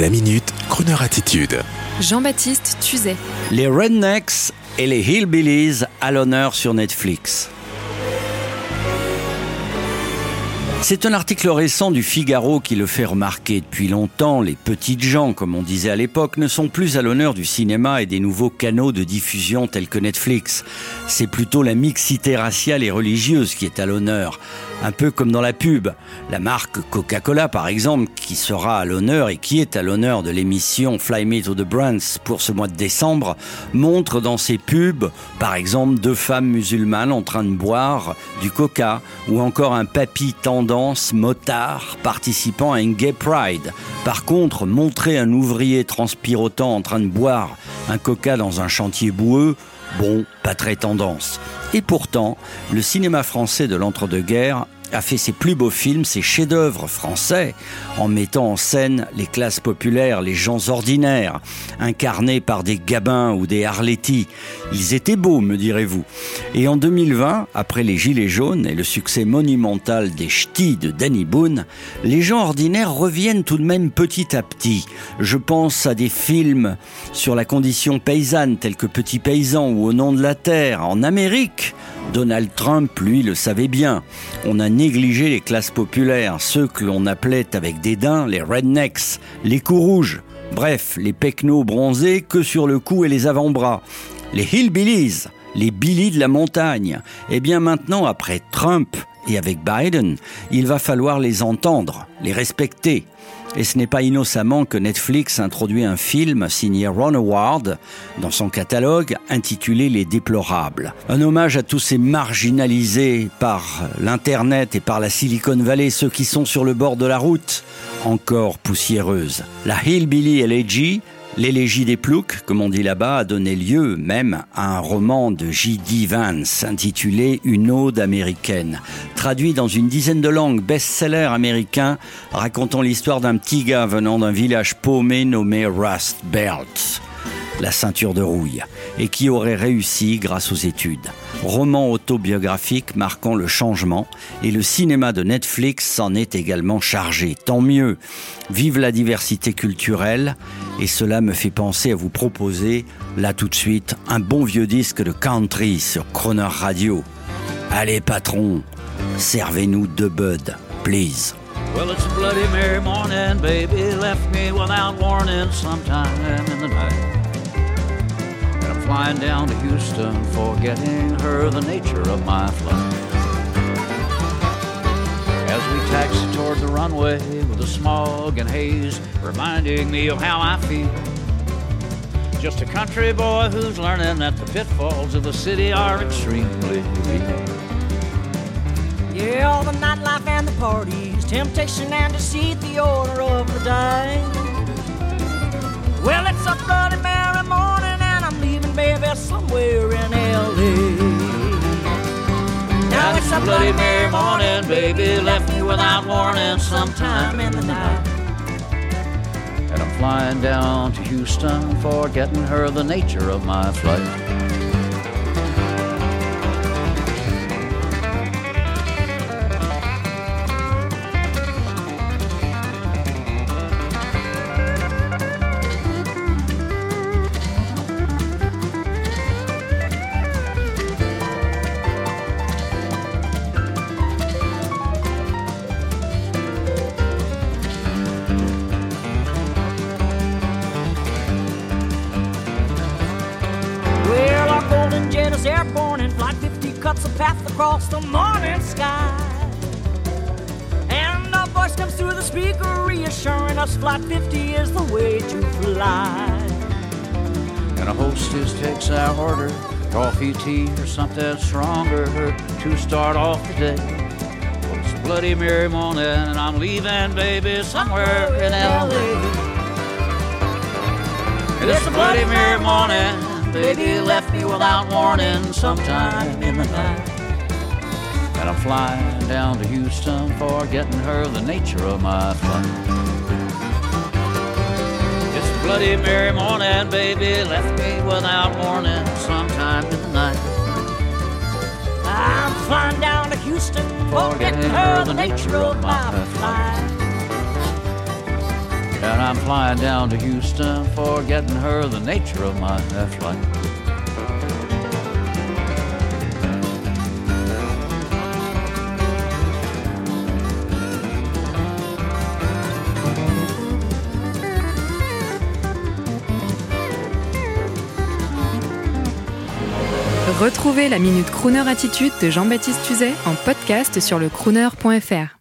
La minute, Kroneur attitude. Jean-Baptiste Tuzet. Les Rednecks et les Hillbillies à l'honneur sur Netflix. C'est un article récent du Figaro qui le fait remarquer. Depuis longtemps, les petites gens, comme on disait à l'époque, ne sont plus à l'honneur du cinéma et des nouveaux canaux de diffusion tels que Netflix. C'est plutôt la mixité raciale et religieuse qui est à l'honneur. Un peu comme dans la pub. La marque Coca-Cola, par exemple, qui sera à l'honneur et qui est à l'honneur de l'émission Fly Me to the Brands pour ce mois de décembre, montre dans ses pubs, par exemple, deux femmes musulmanes en train de boire du coca ou encore un papy tendant motard participant à une gay pride. Par contre, montrer un ouvrier transpirotant en train de boire un coca dans un chantier boueux, bon, pas très tendance. Et pourtant, le cinéma français de l'entre-deux-guerres a fait ses plus beaux films, ses chefs-d'œuvre français, en mettant en scène les classes populaires, les gens ordinaires, incarnés par des Gabins ou des Arletty. Ils étaient beaux, me direz-vous. Et en 2020, après les Gilets jaunes et le succès monumental des Ch'tis de Danny Boone, les gens ordinaires reviennent tout de même petit à petit. Je pense à des films sur la condition paysanne, tels que Petit Paysan ou Au nom de la terre, en Amérique. Donald Trump, lui, le savait bien. On a négligé les classes populaires, ceux que l'on appelait avec dédain les rednecks, les coups rouges. Bref, les pecnos bronzés que sur le cou et les avant-bras. Les hillbillies, les billies de la montagne. Eh bien maintenant, après Trump et avec Biden, il va falloir les entendre, les respecter. Et ce n'est pas innocemment que Netflix introduit un film signé Ron Howard dans son catalogue intitulé Les Déplorables. Un hommage à tous ces marginalisés par l'Internet et par la Silicon Valley, ceux qui sont sur le bord de la route, encore poussiéreuse. La Hillbilly Elegy L'élégie des ploucs, comme on dit là-bas, a donné lieu même à un roman de J.D. Vance intitulé Une ode américaine, traduit dans une dizaine de langues, best-seller américain, racontant l'histoire d'un petit gars venant d'un village paumé nommé Rust Belt la ceinture de rouille, et qui aurait réussi grâce aux études. Roman autobiographique marquant le changement, et le cinéma de Netflix s'en est également chargé. Tant mieux. Vive la diversité culturelle, et cela me fait penser à vous proposer, là tout de suite, un bon vieux disque de country sur Croner Radio. Allez patron, servez-nous de Bud, please. Flying down to Houston, forgetting her the nature of my flight. As we taxi toward the runway with the smog and haze, reminding me of how I feel. Just a country boy who's learning that the pitfalls of the city are extremely real. Yeah, all the nightlife and the parties, temptation and deceit, the order of the day. Well, it's a bloody Mary baby, somewhere in L.A. Now it's a Bloody Mary morning, baby, left me without warning sometime in the night. And I'm flying down to Houston, forgetting her the nature of my flight. Cuts a path across the morning sky. And a voice comes through the speaker reassuring us Flight 50 is the way to fly. And a hostess takes our order, coffee, tea, or something stronger to start off the day. Well, it's a Bloody Mary morning and I'm leaving, baby, somewhere in LA. It's a Bloody Mary morning Baby left me without warning sometime in the night. And I'm flying down to Houston, for getting her the nature of my flight. It's a Bloody Mary morning, baby left me without warning sometime in the night. I'm flying down to Houston, for getting her the nature of my flight. I'm flying down to Houston for getting her the nature of my flight. Retrouvez la Minute Crooner Attitude de Jean-Baptiste Tuzet en podcast sur le crooner.fr.